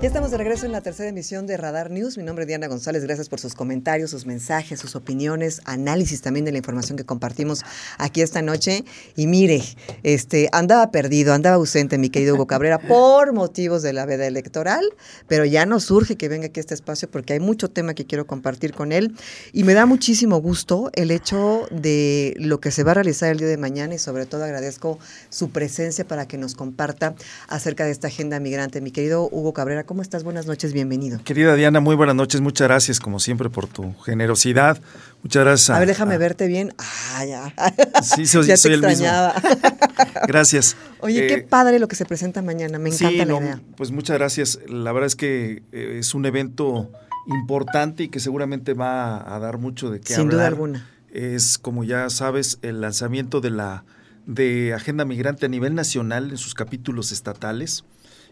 Ya estamos de regreso en la tercera emisión de Radar News. Mi nombre es Diana González. Gracias por sus comentarios, sus mensajes, sus opiniones, análisis también de la información que compartimos aquí esta noche. Y mire, este andaba perdido, andaba ausente mi querido Hugo Cabrera por motivos de la veda electoral, pero ya nos surge que venga aquí a este espacio porque hay mucho tema que quiero compartir con él y me da muchísimo gusto el hecho de lo que se va a realizar el día de mañana y sobre todo agradezco su presencia para que nos comparta acerca de esta agenda migrante. Mi querido Hugo Cabrera, ¿Cómo estás? Buenas noches, bienvenido. Querida Diana, muy buenas noches. Muchas gracias, como siempre, por tu generosidad. Muchas gracias. A, ver, déjame verte bien. Ah, ya. Sí, soy, ya soy el mismo. gracias. Oye, qué eh, padre lo que se presenta mañana. Me encanta la idea. Pues muchas gracias. La verdad es que eh, es un evento importante y que seguramente va a dar mucho de qué hablar. Sin duda alguna. Es, como ya sabes, el lanzamiento de la de Agenda Migrante a nivel nacional en sus capítulos estatales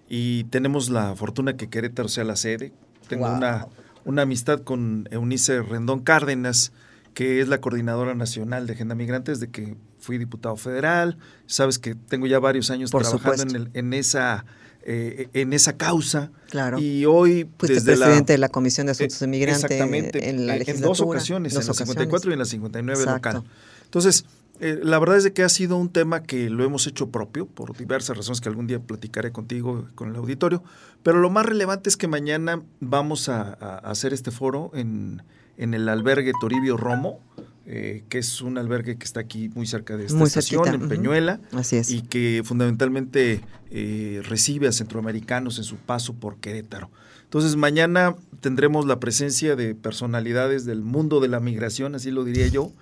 y tenemos la fortuna que Querétaro sea la sede. Tengo una, una amistad con Eunice Rendón Cárdenas, que es la coordinadora nacional de Agenda Migrante desde que fui diputado federal. Sabes que tengo ya varios años trabajando en, en, esa eh, en esa causa. Claro. Y hoy Fuiste presidente de la Comisión de Asuntos de eh, Migrantes en la En dos ocasiones, en la 54 y en la 59 local. Entonces, eh, la verdad es de que ha sido un tema que lo hemos hecho propio por diversas razones que algún día platicaré contigo con el auditorio, pero lo más relevante es que mañana vamos a, hacer este foro en, el albergue Toribio Romo, eh, que es un albergue que está aquí muy cerca de esta estación, en Peñuela, Así es. y que fundamentalmente eh, recibe a centroamericanos en su paso por Querétaro. Entonces mañana tendremos la presencia de personalidades del mundo de la migración, así lo diría yo,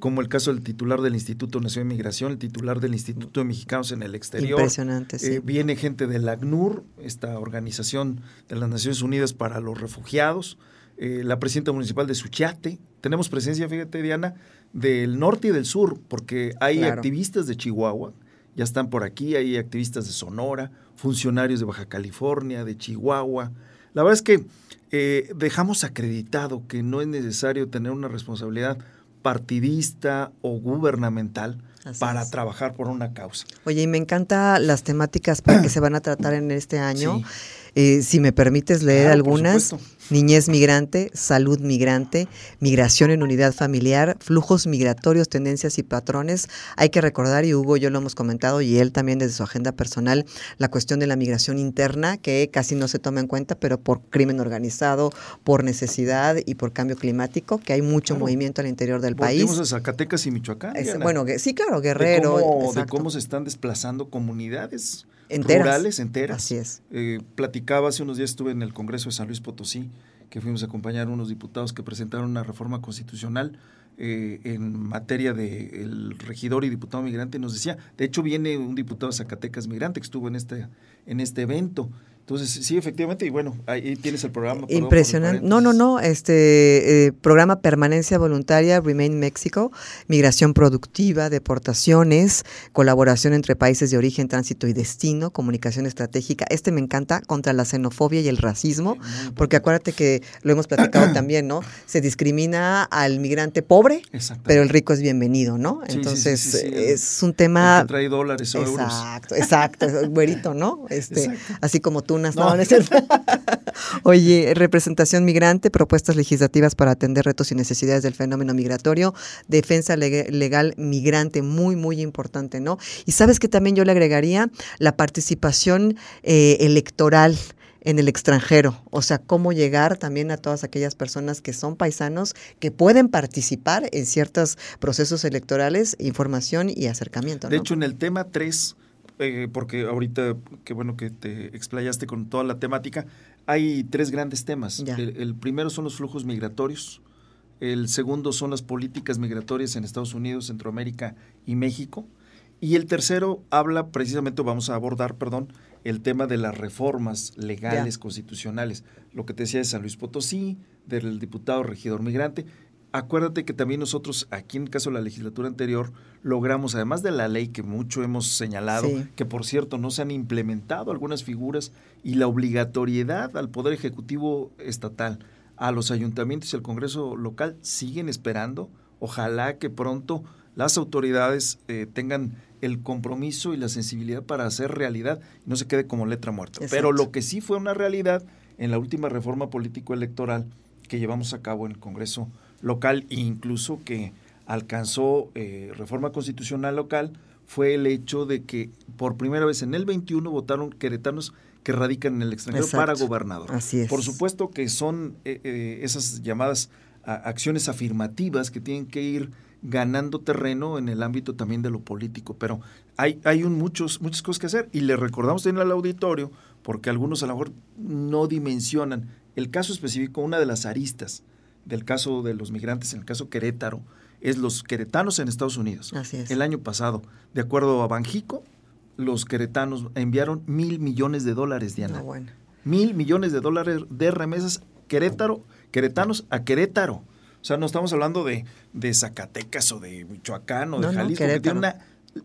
como el caso del titular del Instituto Nacional de Migración, el titular del Instituto de Mexicanos en el Exterior. Impresionante, sí. Eh, viene gente del ACNUR, esta organización de las Naciones Unidas para los Refugiados, eh, la presidenta municipal de Suchiate. Tenemos presencia, fíjate, Diana, del norte y del sur, porque hay activistas de Chihuahua, ya están por aquí, hay activistas de Sonora, funcionarios de Baja California, de Chihuahua. La verdad es que eh, dejamos acreditado que no es necesario tener una responsabilidad partidista o gubernamental para trabajar por una causa. Oye, y me encanta las temáticas para que se van a tratar en este año. Eh, si me permites leer algunas, niñez migrante, salud migrante, migración en unidad familiar, flujos migratorios, tendencias y patrones. Hay que recordar, y Hugo yo lo hemos comentado, y él también desde su agenda personal, la cuestión de la migración interna, que casi no se toma en cuenta, pero por crimen organizado, por necesidad y por cambio climático, que hay mucho movimiento al interior del país. a Zacatecas y Michoacán. bueno, sí, claro, Guerrero. de cómo se están desplazando comunidades enteras. rurales enteras. Así es. Eh, platicaba hace unos días, estuve en el Congreso de San Luis Potosí, que fuimos a acompañar a unos diputados que presentaron una reforma constitucional eh, en materia de el regidor y diputado migrante. Nos decía, de hecho viene un diputado de Zacatecas migrante que estuvo en este, en este evento entonces, sí, efectivamente, y bueno, ahí tienes el programa. Impresionante. No, no, no, este eh, programa Permanencia Voluntaria, Remain México, migración productiva, deportaciones, colaboración entre países de origen, tránsito y destino, comunicación estratégica. Este me encanta contra la xenofobia y el racismo, porque acuérdate que lo hemos platicado también, ¿no? Se discrimina al migrante pobre, pero el rico es bienvenido, ¿no? Entonces, es un tema... trae dólares o exacto, Exacto, exacto, güerito, ¿no? Este, así como tú Oye, representación migrante, propuestas legislativas para atender retos y necesidades del fenómeno migratorio, defensa legal migrante, muy, muy importante, ¿no? Y sabes que también yo le agregaría la participación eh, electoral en el extranjero, o sea, cómo llegar también a todas aquellas personas que son paisanos, que pueden participar en ciertos procesos electorales, información y acercamiento. De hecho, en el tema 3 eh, porque ahorita, qué bueno que te explayaste con toda la temática, hay tres grandes temas. El, primero son los flujos migratorios, el segundo son las políticas migratorias en Estados Unidos, Centroamérica y México, y el tercero habla precisamente, vamos a abordar, perdón, el tema de las reformas legales, constitucionales, lo que te decía de San Luis Potosí, del diputado regidor migrante, acuérdate que también nosotros, aquí en el caso de la legislatura anterior, logramos, además de la ley que mucho hemos señalado, que por cierto no se han implementado algunas figuras y la obligatoriedad al Poder Ejecutivo Estatal, a los ayuntamientos y al Congreso local siguen esperando. Ojalá que pronto las autoridades eh, tengan el compromiso y la sensibilidad para hacer realidad y no se quede como letra muerta. Pero lo que sí fue una realidad en la última reforma político-electoral que llevamos a cabo en el Congreso local e incluso que alcanzó eh, reforma constitucional local fue el hecho de que por primera vez en el 21 votaron queretanos que radican en el extranjero para gobernador. Así es. Por supuesto que son eh, eh, esas llamadas acciones afirmativas que tienen que ir ganando terreno en el ámbito también de lo político, pero hay, hay un muchos, muchas cosas que hacer y le recordamos también al auditorio, porque algunos a lo mejor no dimensionan el caso específico, una de las aristas del caso de los migrantes, en el caso Querétaro, es los queretanos en Estados Unidos. Así es. El año pasado, de acuerdo a Banjico, los queretanos enviaron mil millones de dólares, Diana. No, bueno. Mil millones de dólares de remesas Querétaro, queretanos a Querétaro. O sea, no estamos hablando de, de Zacatecas o de Michoacán o de Jalisco, que tiene una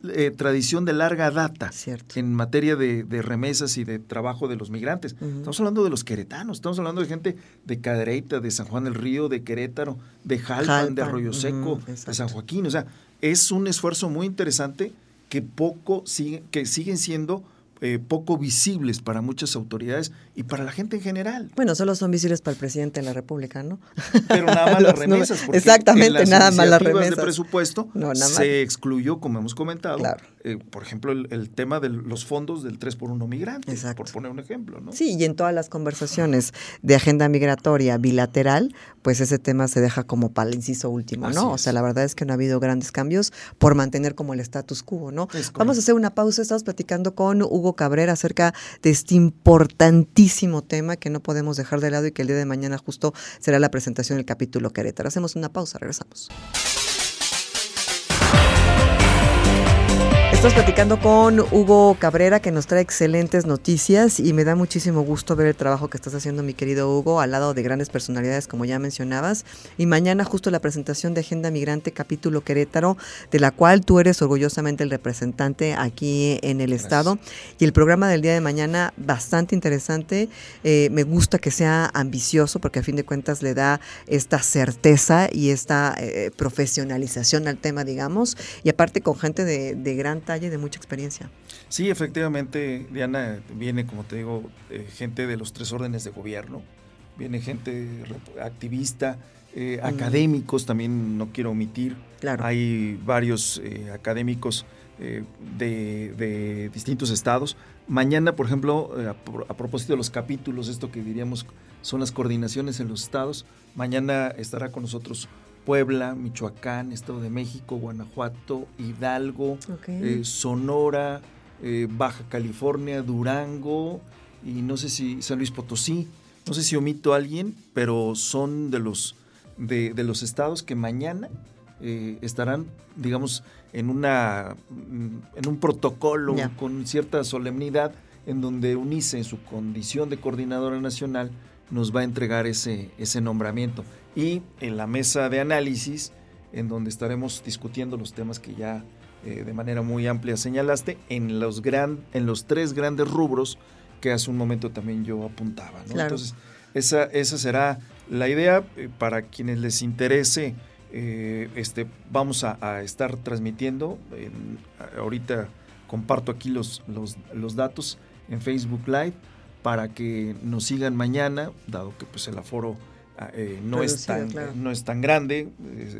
eh, tradición de larga data en materia de, remesas y de trabajo de los migrantes. Estamos hablando de los queretanos, estamos hablando de gente de Cadereyta, de San Juan del Río, de Querétaro, de Jalpan, de Arroyo Seco, de San Joaquín. O sea, es un esfuerzo muy interesante que poco sigue, que siguen siendo eh, poco visibles para muchas autoridades y para la gente en general. Bueno, solo son visibles para el presidente de la República, ¿no? Pero nada más las remesas. Porque exactamente, nada más las remesas. de presupuesto se excluyó, como hemos comentado, eh, por ejemplo, el, tema de los fondos del 3 por 1 migrante, por poner un ejemplo, ¿no? Sí, y en todas las conversaciones de agenda migratoria bilateral, pues ese tema se deja como para el inciso último, ¿no? O sea, la verdad es que no ha habido grandes cambios por mantener como el status quo, ¿no? Vamos a hacer una pausa, estamos platicando con Hugo Cabrera acerca de este importantísimo tema que no podemos dejar de lado y que el día de mañana justo será la presentación del capítulo Querétaro. Hacemos una pausa, regresamos. Estamos platicando con Hugo Cabrera que nos trae excelentes noticias y me da muchísimo gusto ver el trabajo que estás haciendo mi querido Hugo al lado de grandes personalidades como ya mencionabas. Y mañana justo la presentación de Agenda Migrante capítulo Querétaro de la cual tú eres orgullosamente el representante aquí en el estado. Y el programa del día de mañana bastante interesante. Eh, me gusta que sea ambicioso porque a fin de cuentas le da esta certeza y esta eh, profesionalización al tema digamos. Y aparte con gente de, de gran de mucha experiencia. Sí, efectivamente, Diana, viene, como te digo, eh, gente de los tres órdenes de gobierno, viene gente activista, eh, académicos, también no quiero omitir. Claro. Hay varios eh, académicos de, distintos estados. Mañana, por ejemplo, a, propósito de los capítulos, esto que diríamos son las coordinaciones en los estados, mañana estará con nosotros Puebla, Michoacán, Estado de México, Guanajuato, Hidalgo, eh, Sonora, eh, Baja California, Durango y no sé si San Luis Potosí. No sé si omito a alguien, pero son de los, de, los estados que mañana eh, estarán, digamos, en, una, en un protocolo con cierta solemnidad en donde UNICE, en su condición de coordinadora nacional, nos va a entregar ese, ese nombramiento y en la mesa de análisis, en donde estaremos discutiendo los temas que ya eh, de manera muy amplia señalaste, en los, gran, en los tres grandes rubros que hace un momento también yo apuntaba. Entonces, esa, esa será la idea eh, para quienes les interese. Eh, este, vamos a, estar transmitiendo, ahorita comparto aquí los, los, los datos en Facebook Live para que nos sigan mañana, dado que pues el aforo Ah, eh, no, es tan, no es tan grande,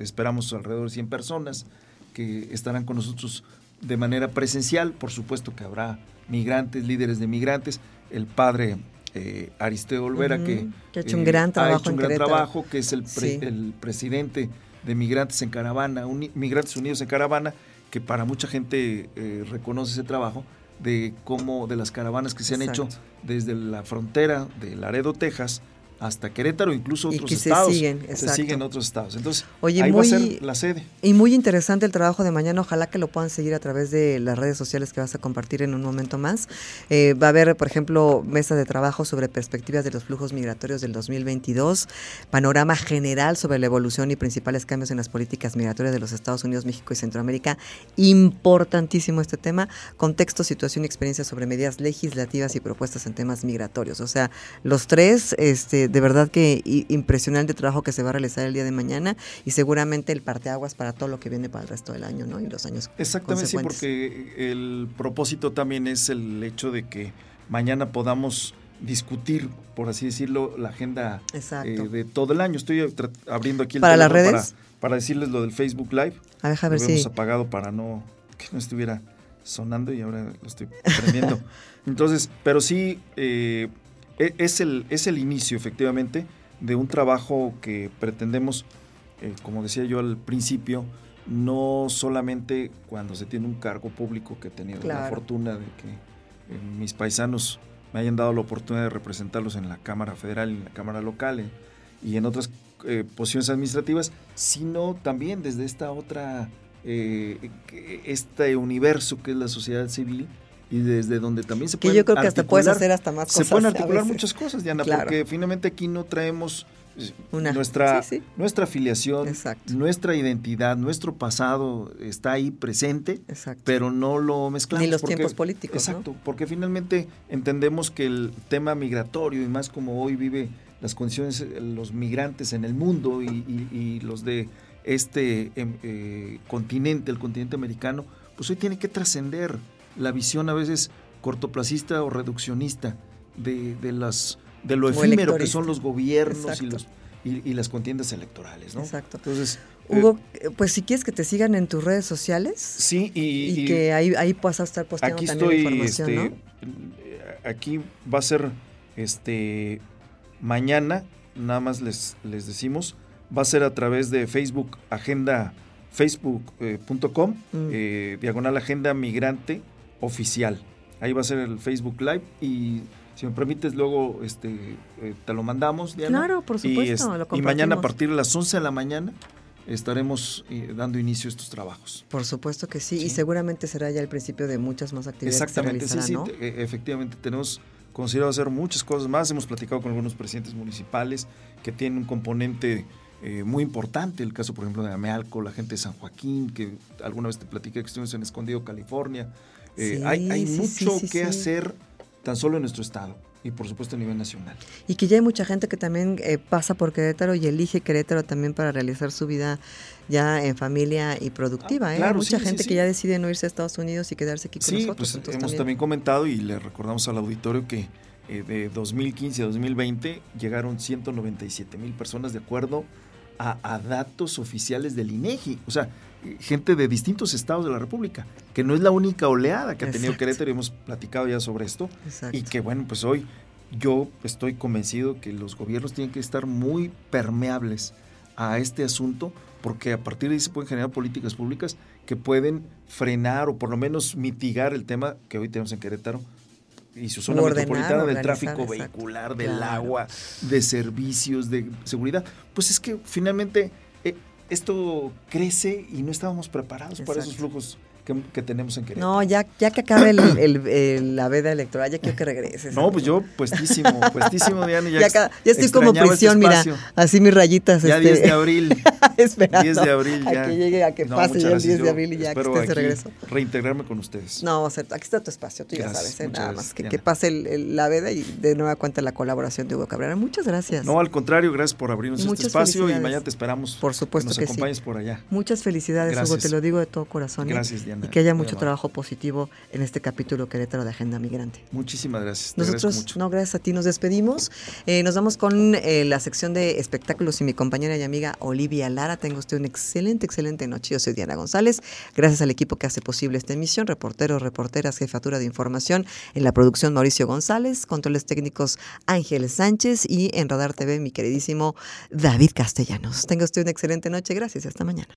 esperamos alrededor de 100 personas que estarán con nosotros de manera presencial, por supuesto que habrá migrantes, líderes de migrantes, el padre eh, Aristeo Olvera, que, ha hecho un eh, gran trabajo, hecho un gran trabajo que es el, el, presidente de Migrantes en Caravana, Migrantes Unidos en Caravana, que para mucha gente reconoce ese trabajo de cómo de las caravanas que se han hecho desde la frontera de Laredo, Texas, hasta Querétaro, incluso Y otros se estados. se siguen otros estados. Entonces, Oye, ahí muy- va a ser la sede. Y muy interesante el trabajo de mañana. Ojalá que lo puedan seguir a través de las redes sociales que vas a compartir en un momento más. Eh, va a haber, por ejemplo, mesa de trabajo sobre perspectivas de los flujos migratorios del 2022, panorama general sobre la evolución y principales cambios en las políticas migratorias de los Estados Unidos, México y Centroamérica. Importantísimo este tema. Contexto, situación y experiencia sobre medidas legislativas y propuestas en temas migratorios. O sea, los tres, este, de verdad que impresionante trabajo que se va a realizar el día de mañana y seguramente el parteaguas para todo lo que viene para el resto del año, ¿no? Y los años Exactamente, sí, porque el propósito también es el hecho de que mañana podamos discutir, por así decirlo, la agenda eh, de todo el año. Estoy abriendo aquí el ¿Para las redes? Para, para decirles lo del Facebook Live. A ver, a ver lo si. habíamos apagado para no que no estuviera sonando y ahora lo estoy prendiendo. Entonces, pero sí eh, es el es el inicio efectivamente de un trabajo que pretendemos, eh, como decía yo al principio, no solamente cuando se tiene un cargo público que he tenido la fortuna de que eh, mis paisanos me hayan dado la oportunidad de representarlos en la Cámara Federal en la Cámara Local eh, y en otras eh, posiciones administrativas, sino también desde esta otra, este universo que es la sociedad civil y desde donde también se que pueden yo creo que hasta puedes hacer hasta más se cosas. pueden a articular muchas cosas, Diana, Claro. porque finalmente aquí no traemos eh, Una- nuestra, sí, sí. nuestra afiliación, Exacto. nuestra identidad, nuestro pasado está ahí presente, Exacto. pero no lo mezclamos. Ni los porque- tiempos políticos, ¿no? Exacto, porque finalmente entendemos que el tema migratorio y más como hoy vive las condiciones, eh, los migrantes en el mundo y, y- y los de este em, eh, continente, el continente americano, pues hoy tiene que trascender la visión a veces cortoplacista o reduccionista de, de las de lo O efímero que son los gobiernos y, los, y, y las contiendas electorales, ¿no? Exacto. Entonces, eh, Hugo, eh, pues si quieres que te sigan en tus redes sociales sí, y, y, y- que ahí, ahí puedas estar posteando aquí también estoy, información, este, ¿no? eh, aquí va a ser, este, mañana, nada más les, les decimos, va a ser a través de Facebook, agenda, facebook.com, Mm. eh, diagonal agenda migrante oficial. Ahí va a ser el Facebook Live y si me permites luego este, eh, te lo mandamos, Diana. Claro, por Y, supuesto, es- lo y mañana a partir de las 11 de la mañana estaremos eh, dando inicio a estos trabajos. Por supuesto que sí, y seguramente será ya el principio de muchas más actividades Exactamente, que sí, se sí, e- efectivamente tenemos considerado hacer muchas cosas más. Hemos platicado con algunos presidentes municipales que tienen un componente eh, muy importante, el caso por ejemplo de Amealco, la gente de San Joaquín, que alguna vez te platiqué que estuvimos en Escondido, California. Eh, Sí, hay hay sí, mucho sí, que hacer tan solo en nuestro estado y por supuesto a nivel nacional. Y que ya hay mucha gente que también eh, pasa por Querétaro y elige Querétaro también para realizar su vida ya en familia y productiva. Ah, ¿eh? claro, mucha sí, sí, gente sí. que ya decide no irse a Estados Unidos y quedarse aquí con Sí, nosotros. pues hemos también. comentado y le recordamos al auditorio que eh, de 2015 a 2020 llegaron 197 mil personas de acuerdo a, a datos oficiales del INEGI. O sea, gente de distintos estados de la República, que no es la única oleada que ha tenido Exacto. Querétaro y hemos platicado ya sobre esto. Exacto. Y que bueno, pues hoy yo estoy convencido que los gobiernos tienen que estar muy permeables a este asunto porque a partir de ahí se pueden generar políticas públicas que pueden frenar o por lo menos mitigar el tema que hoy tenemos en Querétaro y su zona Ordenar, metropolitana del tráfico exacto. vehicular, del Claro. agua, de servicios, de seguridad. Pues es que finalmente esto crece y no estábamos preparados para esos flujos que, que tenemos en Querétaro. No, ya, ya que acabe el, el- el- la veda electoral, ya quiero que regreses. No, pues yo puestísimo, puestísimo, Diana. Ya, Ya, estoy como este prisión, mira, así mis rayitas. Ya este, 10 de abril. esperando 10 de abril ya. A que llegue, a que No, pase ya el gracias. 10 de abril y ya que estés de regreso. Reintegrarme con ustedes. No, o sea, aquí está tu espacio, tú ya sabes, ¿eh? nada gracias, más. Que, que pase la veda y de nueva cuenta la colaboración de Hugo Cabrera. Muchas gracias. No, al contrario, gracias por abrirnos este espacio y mañana te esperamos. Por supuesto que que nos sí. acompañes por allá. Muchas felicidades, Hugo, Gracias. te lo digo de todo corazón. ¿eh? Gracias, Diana. Y que haya mucho amable. trabajo positivo en este capítulo Querétaro de Agenda Migrante. Muchísimas gracias. Te Nosotros, mucho. no, gracias a ti, nos despedimos. Eh, nos vamos con eh, la sección de espectáculos y mi compañera y amiga Olivia Lara. Tenga usted una excelente, excelente noche. Yo soy Diana González. Gracias al equipo que hace posible esta emisión, reporteros, reporteras, jefatura de información, en la producción Mauricio González, controles técnicos Ángeles Sánchez y en Radar TV mi queridísimo David Castellanos. Tenga usted una excelente noche. Gracias y hasta mañana.